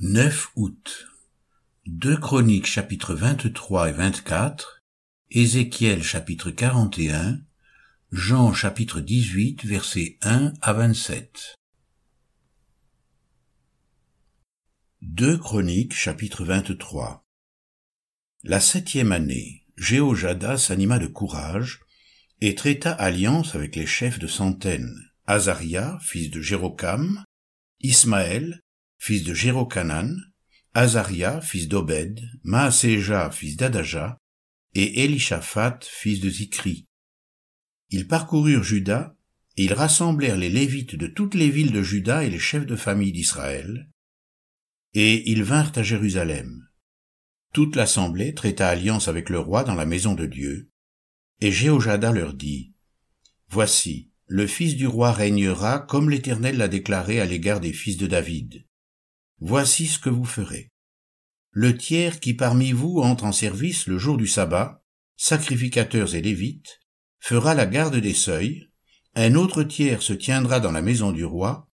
9 août. 2 Chroniques chapitres 23 et 24, Ézéchiel chapitre 41, Jean chapitre 18 versets 1 à 27. 2 Chroniques chapitre 23 La septième année, Jéhojada s'anima de courage et traita alliance avec les chefs de centaines, Azaria, fils de Jérocam, Ismaël, fils de Jérocanan, Azaria, fils d'Obed, Maaséja, fils d'Adaja, et Elishaphat, fils de Zikri. Ils parcoururent Juda, et ils rassemblèrent les Lévites de toutes les villes de Juda et les chefs de famille d'Israël, et ils vinrent à Jérusalem. Toute l'assemblée traita alliance avec le roi dans la maison de Dieu, et Jéhojada leur dit, Voici, le fils du roi régnera comme l'Éternel l'a déclaré à l'égard des fils de David. Voici ce que vous ferez. Le tiers qui parmi vous entre en service le jour du sabbat, sacrificateurs et lévites, fera la garde des seuils, un autre tiers se tiendra dans la maison du roi,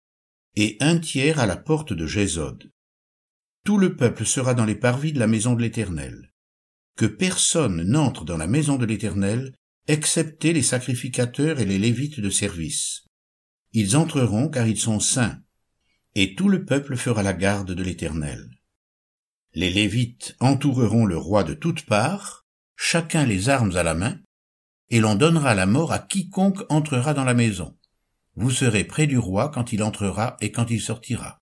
et un tiers à la porte de Jésod. Tout le peuple sera dans les parvis de la maison de l'Éternel. Que personne n'entre dans la maison de l'Éternel, excepté les sacrificateurs et les lévites de service. Ils entreront car ils sont saints, et tout le peuple fera la garde de l'Éternel. Les Lévites entoureront le roi de toutes parts, chacun les armes à la main, et l'on donnera la mort à quiconque entrera dans la maison. Vous serez près du roi quand il entrera et quand il sortira.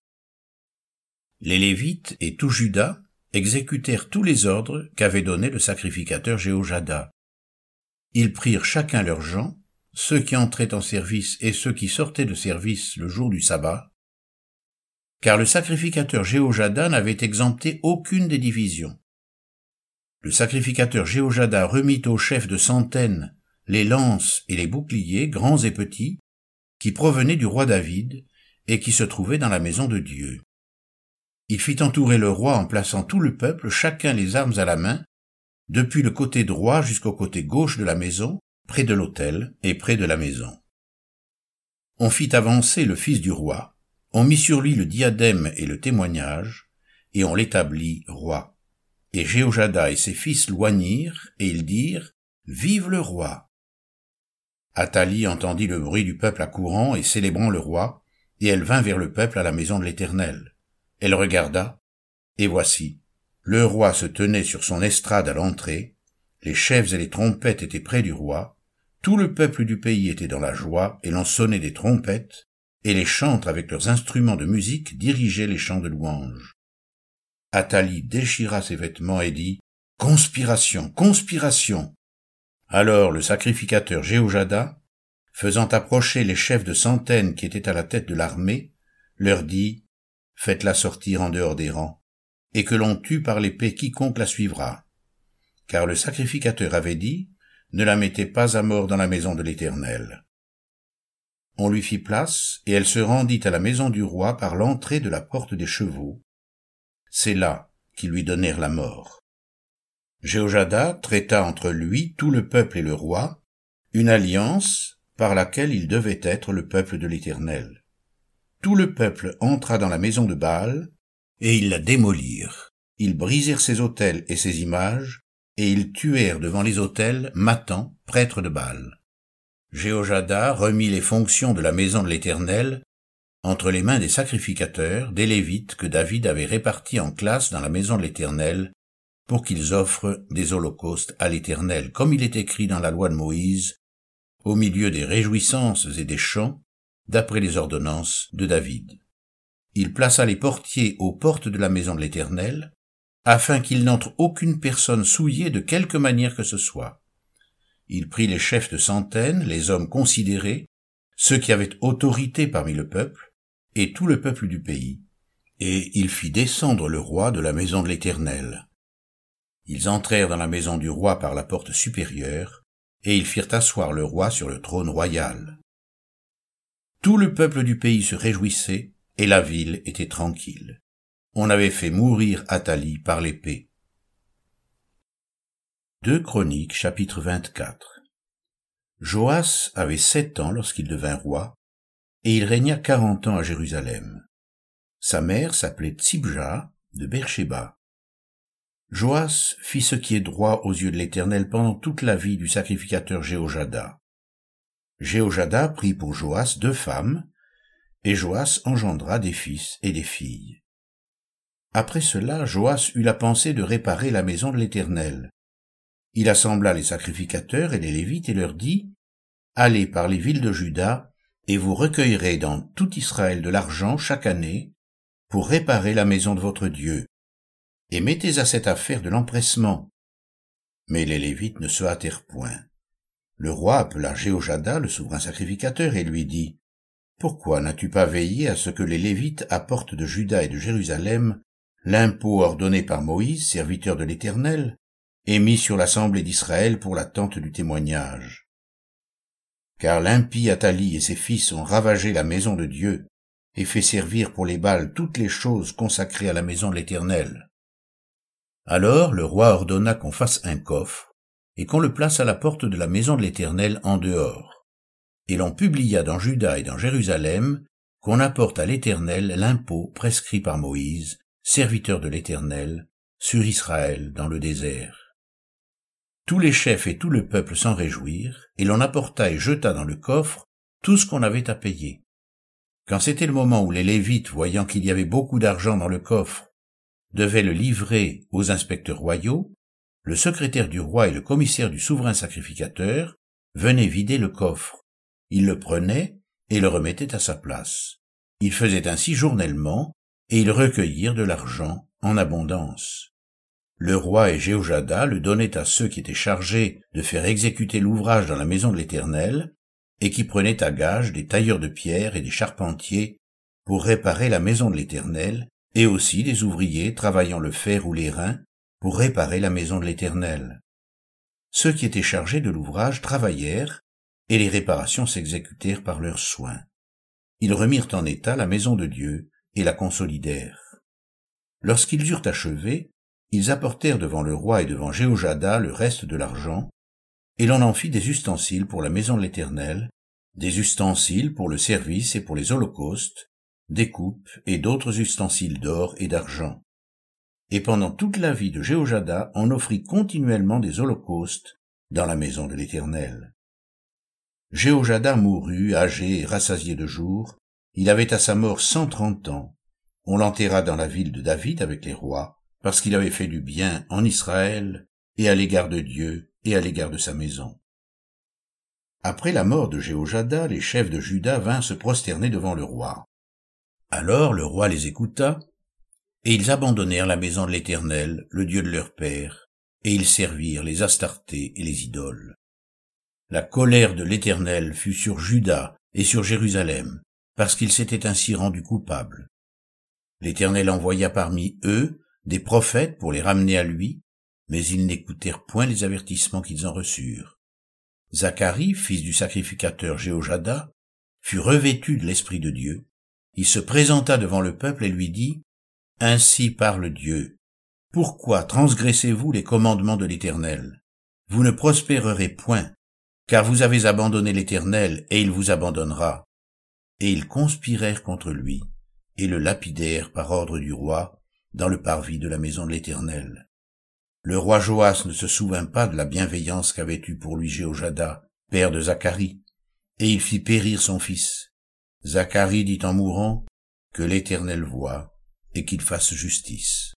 Les Lévites et tout Judas exécutèrent tous les ordres qu'avait donnés le sacrificateur Jéhojada. Ils prirent chacun leurs gens, ceux qui entraient en service et ceux qui sortaient de service le jour du sabbat, car le sacrificateur Jéhojada n'avait exempté aucune des divisions. Le sacrificateur Jéhojada remit aux chefs de centaines les lances et les boucliers, grands et petits, qui provenaient du roi David et qui se trouvaient dans la maison de Dieu. Il fit entourer le roi en plaçant tout le peuple, chacun les armes à la main, depuis le côté droit jusqu'au côté gauche de la maison, près de l'autel et près de la maison. On fit avancer le fils du roi, on mit sur lui le diadème et le témoignage, et on l'établit roi. Et Jéhojada et ses fils loignirent, et ils dirent, Vive le roi! Athalie entendit le bruit du peuple accourant et célébrant le roi, et elle vint vers le peuple à la maison de l'Éternel. Elle regarda, et voici, le roi se tenait sur son estrade à l'entrée, les chefs et les trompettes étaient près du roi, tout le peuple du pays était dans la joie, et l'on sonnait des trompettes, et les chantres avec leurs instruments de musique dirigeaient les chants de louange. Athalie déchira ses vêtements et dit Conspiration, conspiration. Alors le sacrificateur Jéhojada, faisant approcher les chefs de centaines qui étaient à la tête de l'armée, leur dit Faites-la sortir en dehors des rangs, et que l'on tue par l'épée quiconque la suivra. Car le sacrificateur avait dit Ne la mettez pas à mort dans la maison de l'Éternel. On lui fit place, et elle se rendit à la maison du roi par l'entrée de la porte des chevaux. C'est là qu'ils lui donnèrent la mort. Jéhojada traita entre lui tout le peuple et le roi, une alliance par laquelle il devait être le peuple de l'Éternel. Tout le peuple entra dans la maison de Baal, et ils la démolirent. Ils brisèrent ses autels et ses images, et ils tuèrent devant les autels Matan, prêtre de Baal. Jéhojada remit les fonctions de la maison de l'Éternel entre les mains des sacrificateurs, des Lévites que David avait répartis en classe dans la maison de l'Éternel, pour qu'ils offrent des holocaustes à l'Éternel, comme il est écrit dans la loi de Moïse, au milieu des réjouissances et des chants, d'après les ordonnances de David. Il plaça les portiers aux portes de la maison de l'Éternel, afin qu'il n'entre aucune personne souillée de quelque manière que ce soit. Il prit les chefs de centaines, les hommes considérés, ceux qui avaient autorité parmi le peuple, et tout le peuple du pays, et il fit descendre le roi de la maison de l'Éternel. Ils entrèrent dans la maison du roi par la porte supérieure, et ils firent asseoir le roi sur le trône royal. Tout le peuple du pays se réjouissait, et la ville était tranquille. On avait fait mourir Athalie par l'épée. 2 Chroniques chapitre 24 Joas avait sept ans lorsqu'il devint roi, et il régna quarante ans à Jérusalem. Sa mère s'appelait Tsibja de Beersheba. Joas fit ce qui est droit aux yeux de l'Éternel pendant toute la vie du sacrificateur Jéhojada. Jéhojada prit pour Joas deux femmes, et Joas engendra des fils et des filles. Après cela, Joas eut la pensée de réparer la maison de l'Éternel. Il assembla les sacrificateurs et les Lévites et leur dit, Allez par les villes de Juda, et vous recueillerez dans tout Israël de l'argent chaque année, pour réparer la maison de votre Dieu, et mettez à cette affaire de l'empressement. Mais les Lévites ne se hâtèrent point. Le roi appela Jéhojada, le souverain sacrificateur, et lui dit, Pourquoi n'as-tu pas veillé à ce que les Lévites apportent de Juda et de Jérusalem l'impôt ordonné par Moïse, serviteur de l'Éternel, et mis sur l'assemblée d'Israël pour l'attente du témoignage. Car l'impie Athalie et ses fils ont ravagé la maison de Dieu, et fait servir pour les balles toutes les choses consacrées à la maison de l'Éternel. Alors le roi ordonna qu'on fasse un coffre, et qu'on le place à la porte de la maison de l'Éternel en dehors. Et l'on publia dans Juda et dans Jérusalem qu'on apporte à l'Éternel l'impôt prescrit par Moïse, serviteur de l'Éternel, sur Israël dans le désert. Tous les chefs et tout le peuple s'en réjouirent, et l'on apporta et jeta dans le coffre tout ce qu'on avait à payer. Quand c'était le moment où les Lévites, voyant qu'il y avait beaucoup d'argent dans le coffre, devaient le livrer aux inspecteurs royaux, le secrétaire du roi et le commissaire du souverain sacrificateur venaient vider le coffre. Ils le prenaient et le remettaient à sa place. Ils faisaient ainsi journellement, et ils recueillirent de l'argent en abondance. Le roi et Jéhojada le donnaient à ceux qui étaient chargés de faire exécuter l'ouvrage dans la maison de l'Éternel, et qui prenaient à gage des tailleurs de pierre et des charpentiers pour réparer la maison de l'Éternel, et aussi des ouvriers travaillant le fer ou les reins pour réparer la maison de l'Éternel. Ceux qui étaient chargés de l'ouvrage travaillèrent, et les réparations s'exécutèrent par leurs soins. Ils remirent en état la maison de Dieu, et la consolidèrent. Lorsqu'ils eurent achevé, ils apportèrent devant le roi et devant Jéhojada le reste de l'argent, et l'on en fit des ustensiles pour la maison de l'Éternel, des ustensiles pour le service et pour les holocaustes, des coupes et d'autres ustensiles d'or et d'argent. Et pendant toute la vie de Jéhojada, on offrit continuellement des holocaustes dans la maison de l'Éternel. Jéhojada mourut, âgé et rassasié de jours, il avait à sa mort cent trente ans. On l'enterra dans la ville de David avec les rois, parce qu'il avait fait du bien en Israël, et à l'égard de Dieu, et à l'égard de sa maison. Après la mort de Jéhojada, les chefs de Juda vinrent se prosterner devant le roi. Alors le roi les écouta, et ils abandonnèrent la maison de l'Éternel, le Dieu de leur père, et ils servirent les Astartés et les idoles. La colère de l'Éternel fut sur Juda et sur Jérusalem, parce qu'ils s'étaient ainsi rendus coupables. L'Éternel envoya parmi eux des prophètes pour les ramener à lui, mais ils n'écoutèrent point les avertissements qu'ils en reçurent. Zacharie, fils du sacrificateur Jéhojada, fut revêtu de l'Esprit de Dieu. Il se présenta devant le peuple et lui dit, Ainsi parle Dieu. Pourquoi transgressez-vous les commandements de l'Éternel? Vous ne prospérerez point, car vous avez abandonné l'Éternel et il vous abandonnera et ils conspirèrent contre lui, et le lapidèrent par ordre du roi, dans le parvis de la maison de l'Éternel. Le roi Joas ne se souvint pas de la bienveillance qu'avait eue pour lui Jéhojada, père de Zacharie, et il fit périr son fils. Zacharie dit en mourant, que l'Éternel voit, et qu'il fasse justice.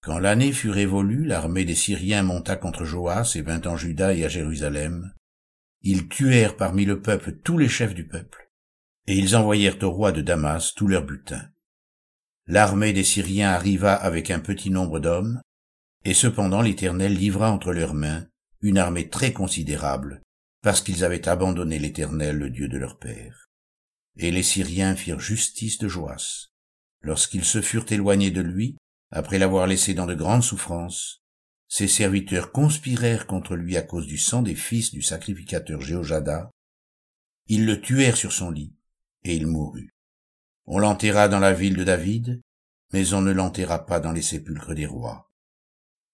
Quand l'année fut révolue, l'armée des Syriens monta contre Joas et vint en Juda et à Jérusalem. Ils tuèrent parmi le peuple tous les chefs du peuple et ils envoyèrent au roi de Damas tout leur butin. L'armée des Syriens arriva avec un petit nombre d'hommes, et cependant l'Éternel livra entre leurs mains une armée très considérable, parce qu'ils avaient abandonné l'Éternel, le Dieu de leur père. Et les Syriens firent justice de Joas. Lorsqu'ils se furent éloignés de lui, après l'avoir laissé dans de grandes souffrances, ses serviteurs conspirèrent contre lui à cause du sang des fils du sacrificateur Jéhojada. Ils le tuèrent sur son lit, et il mourut. On l'enterra dans la ville de David, mais on ne l'enterra pas dans les sépulcres des rois.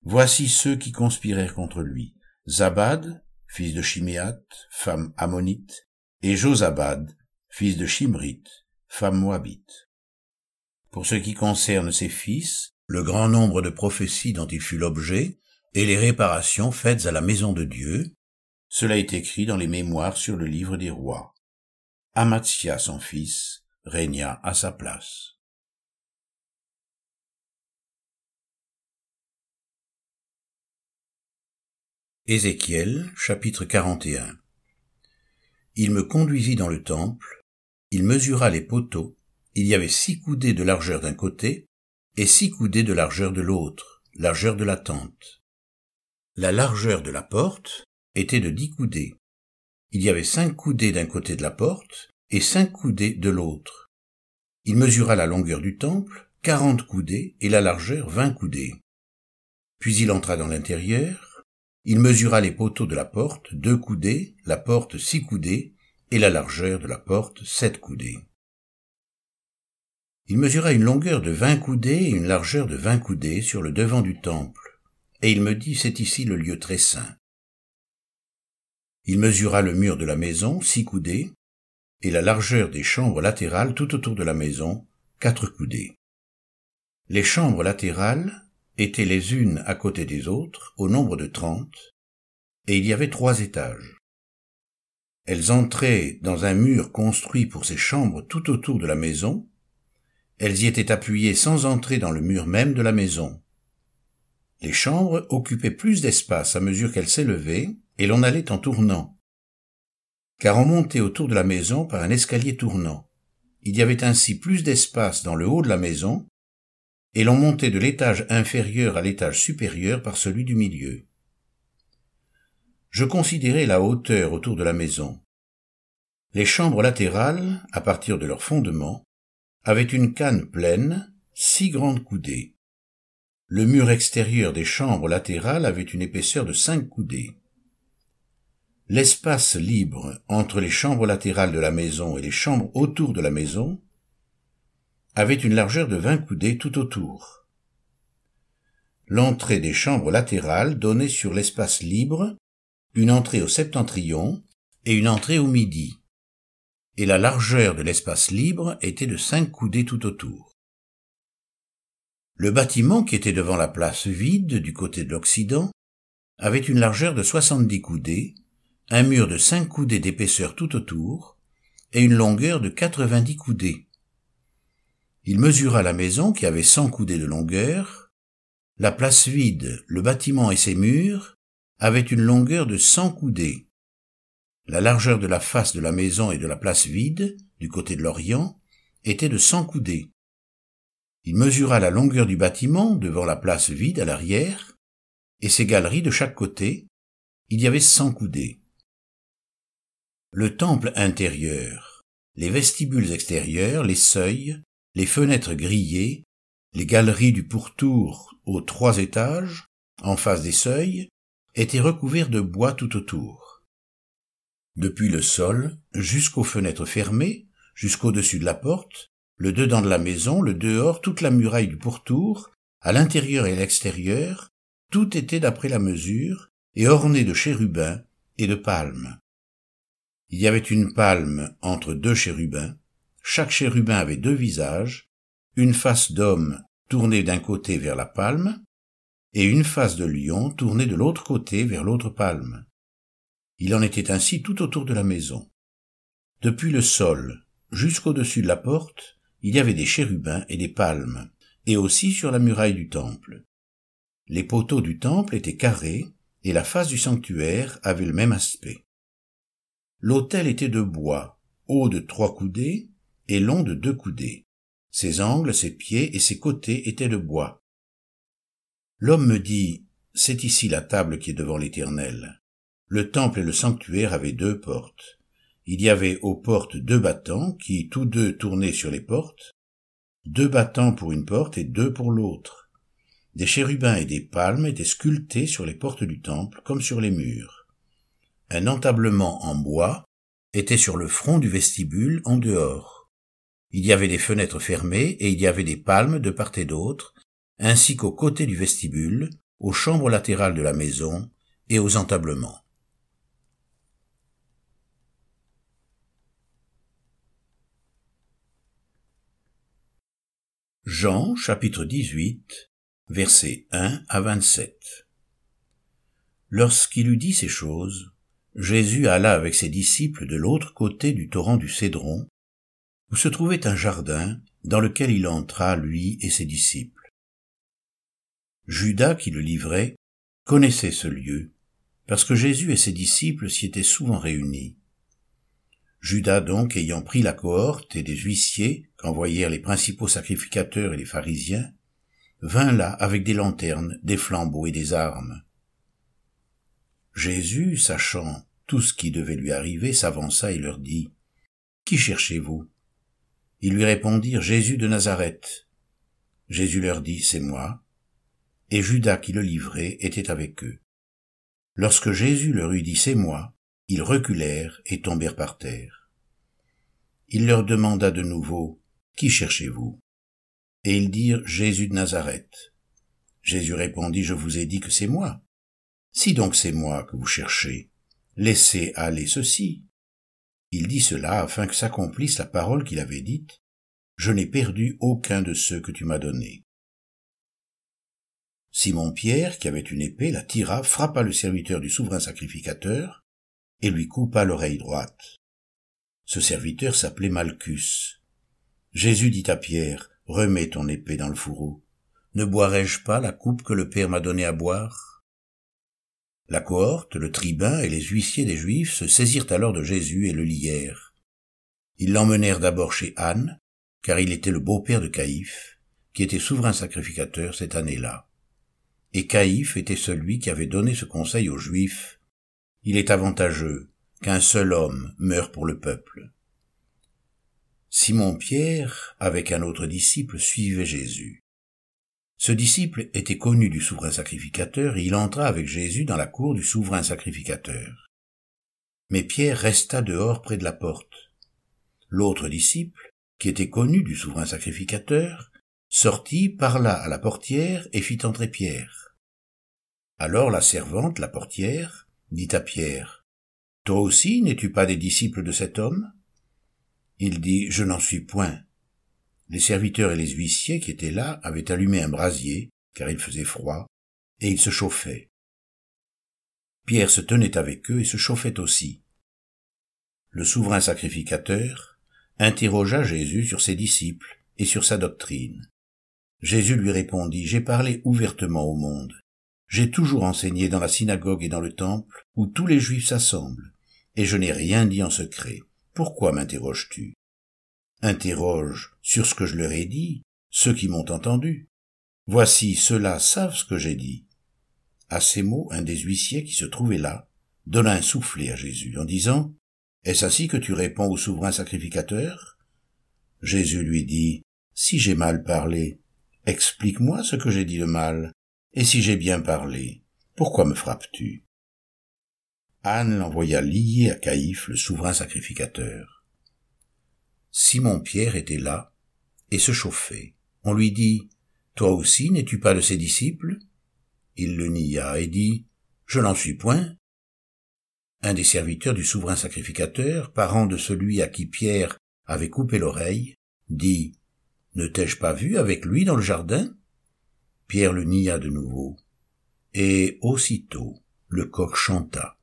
Voici ceux qui conspirèrent contre lui. Zabad, fils de Chiméat, femme ammonite, et Josabad, fils de Shimrit, femme moabite. pour ce qui concerne ses fils, le grand nombre de prophéties dont il fut l'objet, et les réparations faites à la maison de Dieu, cela est écrit dans les mémoires sur le livre des rois. Amatia, son fils, régna à sa place. Ézéchiel, chapitre 41 Il me conduisit dans le temple, il mesura les poteaux, il y avait six coudées de largeur d'un côté, et six coudées de largeur de l'autre, largeur de la tente. La largeur de la porte était de dix coudées. Il y avait cinq coudées d'un côté de la porte, et cinq coudées de l'autre. Il mesura la longueur du temple, quarante coudées, et la largeur vingt coudées. Puis il entra dans l'intérieur, il mesura les poteaux de la porte, deux coudées, la porte six coudées, et la largeur de la porte sept coudées. Il mesura une longueur de vingt coudées et une largeur de vingt coudées sur le devant du temple, et il me dit, c'est ici le lieu très saint. Il mesura le mur de la maison, six coudées, et la largeur des chambres latérales tout autour de la maison, quatre coudées. Les chambres latérales étaient les unes à côté des autres, au nombre de trente, et il y avait trois étages. Elles entraient dans un mur construit pour ces chambres tout autour de la maison, elles y étaient appuyées sans entrer dans le mur même de la maison. Les chambres occupaient plus d'espace à mesure qu'elles s'élevaient, et l'on allait en tournant. Car on montait autour de la maison par un escalier tournant. Il y avait ainsi plus d'espace dans le haut de la maison, et l'on montait de l'étage inférieur à l'étage supérieur par celui du milieu. Je considérais la hauteur autour de la maison. Les chambres latérales, à partir de leur fondement, avaient une canne pleine, six grandes coudées. Le mur extérieur des chambres latérales avait une épaisseur de cinq coudées. L'espace libre entre les chambres latérales de la maison et les chambres autour de la maison avait une largeur de vingt coudées tout autour. L'entrée des chambres latérales donnait sur l'espace libre une entrée au septentrion et une entrée au midi, et la largeur de l'espace libre était de cinq coudées tout autour. Le bâtiment qui était devant la place vide du côté de l'Occident avait une largeur de soixante-dix coudées, un mur de cinq coudées d'épaisseur tout autour, et une longueur de quatre-vingt-dix coudées. Il mesura la maison qui avait cent coudées de longueur. La place vide, le bâtiment et ses murs avaient une longueur de cent coudées. La largeur de la face de la maison et de la place vide, du côté de l'Orient, était de cent coudées. Il mesura la longueur du bâtiment devant la place vide à l'arrière, et ses galeries de chaque côté, il y avait cent coudées. Le temple intérieur, les vestibules extérieurs, les seuils, les fenêtres grillées, les galeries du pourtour aux trois étages, en face des seuils, étaient recouverts de bois tout autour. Depuis le sol jusqu'aux fenêtres fermées, jusqu'au-dessus de la porte, le dedans de la maison, le dehors, toute la muraille du pourtour, à l'intérieur et à l'extérieur, tout était d'après la mesure et orné de chérubins et de palmes. Il y avait une palme entre deux chérubins, chaque chérubin avait deux visages, une face d'homme tournée d'un côté vers la palme, et une face de lion tournée de l'autre côté vers l'autre palme. Il en était ainsi tout autour de la maison. Depuis le sol jusqu'au-dessus de la porte, il y avait des chérubins et des palmes, et aussi sur la muraille du temple. Les poteaux du temple étaient carrés, et la face du sanctuaire avait le même aspect. L'autel était de bois, haut de trois coudées, et long de deux coudées. Ses angles, ses pieds et ses côtés étaient de bois. L'homme me dit, c'est ici la table qui est devant l'Éternel. Le temple et le sanctuaire avaient deux portes. Il y avait aux portes deux battants qui tous deux tournaient sur les portes, deux battants pour une porte et deux pour l'autre. Des chérubins et des palmes étaient sculptés sur les portes du temple comme sur les murs. Un entablement en bois était sur le front du vestibule en dehors. Il y avait des fenêtres fermées et il y avait des palmes de part et d'autre, ainsi qu'aux côtés du vestibule, aux chambres latérales de la maison et aux entablements. Jean chapitre 18 versets 1 à 27 Lorsqu'il eut dit ces choses, Jésus alla avec ses disciples de l'autre côté du torrent du Cédron, où se trouvait un jardin dans lequel il entra, lui et ses disciples. Judas qui le livrait connaissait ce lieu, parce que Jésus et ses disciples s'y étaient souvent réunis. Judas donc, ayant pris la cohorte et des huissiers qu'envoyèrent les principaux sacrificateurs et les pharisiens, vint là avec des lanternes, des flambeaux et des armes. Jésus, sachant tout ce qui devait lui arriver, s'avança et leur dit, Qui cherchez-vous? Ils lui répondirent, Jésus de Nazareth. Jésus leur dit, C'est moi. Et Judas qui le livrait était avec eux. Lorsque Jésus leur eut dit, C'est moi, ils reculèrent et tombèrent par terre. Il leur demanda de nouveau, Qui cherchez-vous? Et ils dirent, Jésus de Nazareth. Jésus répondit, Je vous ai dit que c'est moi. Si donc c'est moi que vous cherchez, laissez aller ceci. Il dit cela afin que s'accomplisse la parole qu'il avait dite, Je n'ai perdu aucun de ceux que tu m'as donnés. Simon Pierre, qui avait une épée, la tira, frappa le serviteur du souverain sacrificateur, et lui coupa l'oreille droite. Ce serviteur s'appelait Malchus. Jésus dit à Pierre, Remets ton épée dans le fourreau. Ne boirai-je pas la coupe que le Père m'a donnée à boire? La cohorte, le tribun et les huissiers des Juifs se saisirent alors de Jésus et le lièrent. Ils l'emmenèrent d'abord chez Anne, car il était le beau-père de Caïphe, qui était souverain sacrificateur cette année-là. Et Caïphe était celui qui avait donné ce conseil aux Juifs il est avantageux qu'un seul homme meure pour le peuple. Simon Pierre, avec un autre disciple, suivait Jésus. Ce disciple était connu du souverain sacrificateur et il entra avec Jésus dans la cour du souverain sacrificateur. Mais Pierre resta dehors près de la porte. L'autre disciple, qui était connu du souverain sacrificateur, sortit, parla à la portière et fit entrer Pierre. Alors la servante, la portière, dit à Pierre, Toi aussi n'es-tu pas des disciples de cet homme? Il dit, Je n'en suis point. Les serviteurs et les huissiers qui étaient là avaient allumé un brasier, car il faisait froid, et ils se chauffaient. Pierre se tenait avec eux et se chauffait aussi. Le souverain sacrificateur interrogea Jésus sur ses disciples et sur sa doctrine. Jésus lui répondit, J'ai parlé ouvertement au monde. J'ai toujours enseigné dans la synagogue et dans le temple, où tous les juifs s'assemblent, et je n'ai rien dit en secret. Pourquoi m'interroges-tu? Interroge sur ce que je leur ai dit, ceux qui m'ont entendu. Voici, ceux-là savent ce que j'ai dit. À ces mots, un des huissiers qui se trouvait là donna un soufflet à Jésus en disant, Est-ce ainsi que tu réponds au souverain sacrificateur? Jésus lui dit, Si j'ai mal parlé, explique-moi ce que j'ai dit de mal, et si j'ai bien parlé, pourquoi me frappes-tu? Anne l'envoya lier à Caïphe, le souverain sacrificateur. Simon-Pierre était là et se chauffait. On lui dit, Toi aussi n'es-tu pas de ses disciples? Il le nia et dit, Je n'en suis point. Un des serviteurs du souverain sacrificateur, parent de celui à qui Pierre avait coupé l'oreille, dit, Ne t'ai-je pas vu avec lui dans le jardin? Pierre le nia de nouveau. Et aussitôt le coq chanta.